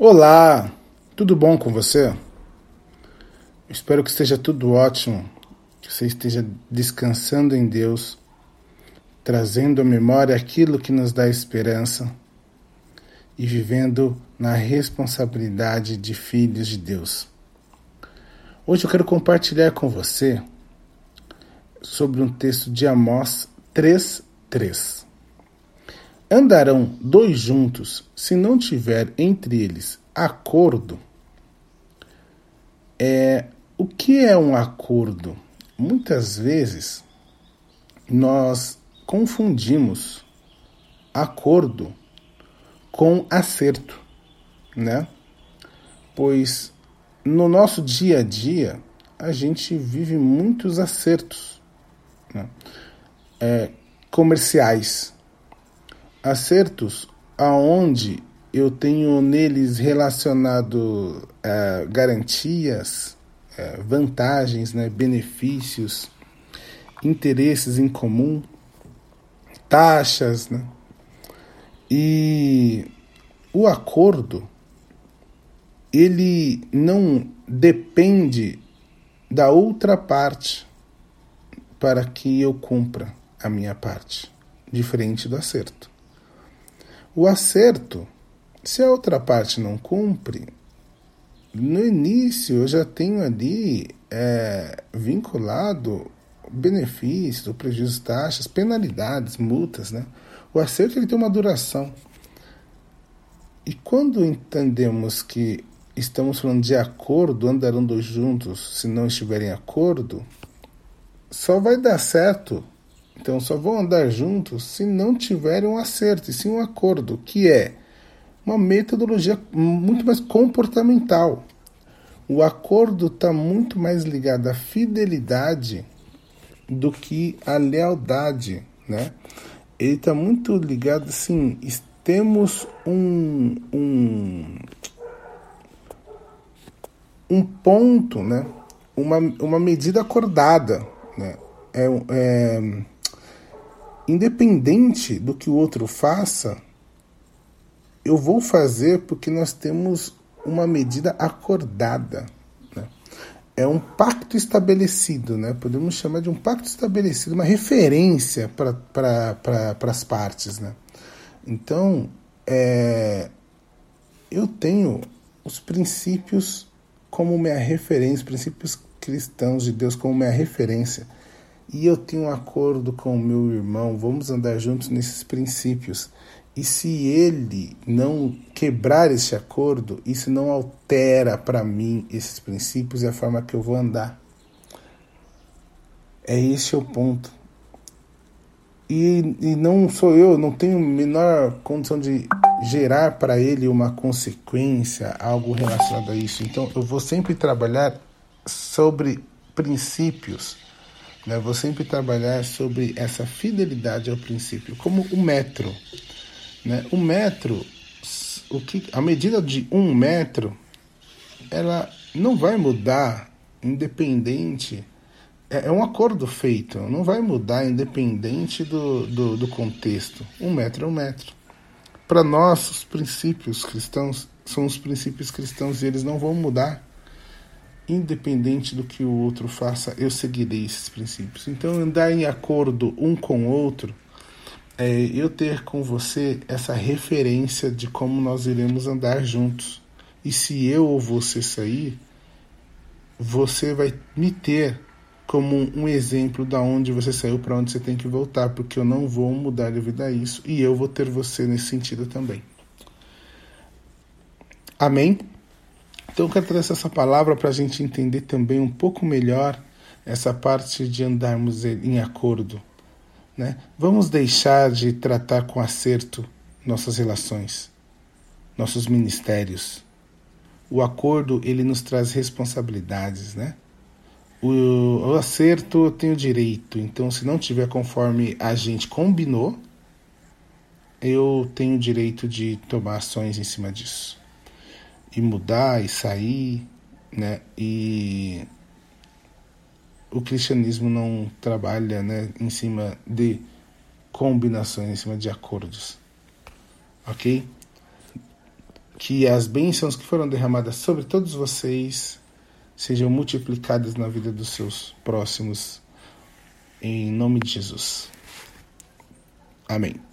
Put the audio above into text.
Olá, tudo bom com você? Espero que esteja tudo ótimo, que você esteja descansando em Deus, trazendo à memória aquilo que nos dá esperança e vivendo na responsabilidade de filhos de Deus. Hoje eu quero compartilhar com você sobre um texto de Amós 3:3. Andarão dois juntos se não tiver entre eles acordo? É, o que é um acordo? Muitas vezes nós confundimos acordo com acerto, né? Pois no nosso dia a dia a gente vive muitos acertos né? é, comerciais acertos aonde eu tenho neles relacionado uh, garantias, uh, vantagens, né, benefícios, interesses em comum, taxas, né? E o acordo ele não depende da outra parte para que eu cumpra a minha parte, diferente do acerto. O acerto, se a outra parte não cumpre, no início eu já tenho ali é, vinculado benefícios, prejuízos, taxas, penalidades, multas, né? O acerto ele tem uma duração. E quando entendemos que estamos falando de acordo, andarão dois juntos se não estiverem em acordo, só vai dar certo então só vão andar juntos se não tiverem um acerto, e sim um acordo, que é uma metodologia muito mais comportamental. O acordo está muito mais ligado à fidelidade do que à lealdade, né? Ele está muito ligado, assim, temos um, um, um ponto, né? Uma, uma medida acordada, né? É, é, independente do que o outro faça, eu vou fazer porque nós temos uma medida acordada. Né? É um pacto estabelecido, né? podemos chamar de um pacto estabelecido, uma referência para pra, as partes. Né? Então, é, eu tenho os princípios como minha referência, os princípios cristãos de Deus como minha referência e eu tenho um acordo com o meu irmão, vamos andar juntos nesses princípios. E se ele não quebrar esse acordo, isso não altera para mim esses princípios e a forma que eu vou andar. É esse o ponto. E, e não sou eu, não tenho menor condição de gerar para ele uma consequência, algo relacionado a isso. Então eu vou sempre trabalhar sobre princípios né? Vou sempre trabalhar sobre essa fidelidade ao princípio, como o metro. Né? O metro, o que, a medida de um metro, ela não vai mudar independente. É, é um acordo feito, não vai mudar independente do, do, do contexto. Um metro é um metro. Para nós, os princípios cristãos são os princípios cristãos e eles não vão mudar independente do que o outro faça, eu seguirei esses princípios. Então, andar em acordo um com o outro é eu ter com você essa referência de como nós iremos andar juntos. E se eu ou você sair, você vai me ter como um exemplo da onde você saiu para onde você tem que voltar, porque eu não vou mudar devido a isso e eu vou ter você nesse sentido também. Amém? Então eu quero trazer essa palavra para a gente entender também um pouco melhor essa parte de andarmos em acordo. Né? Vamos deixar de tratar com acerto nossas relações, nossos ministérios. O acordo ele nos traz responsabilidades, né? O, o acerto eu tenho direito, então se não tiver conforme a gente combinou, eu tenho direito de tomar ações em cima disso e mudar e sair, né? E o cristianismo não trabalha, né, em cima de combinações, em cima de acordos. OK? que as bênçãos que foram derramadas sobre todos vocês sejam multiplicadas na vida dos seus próximos, em nome de Jesus. Amém.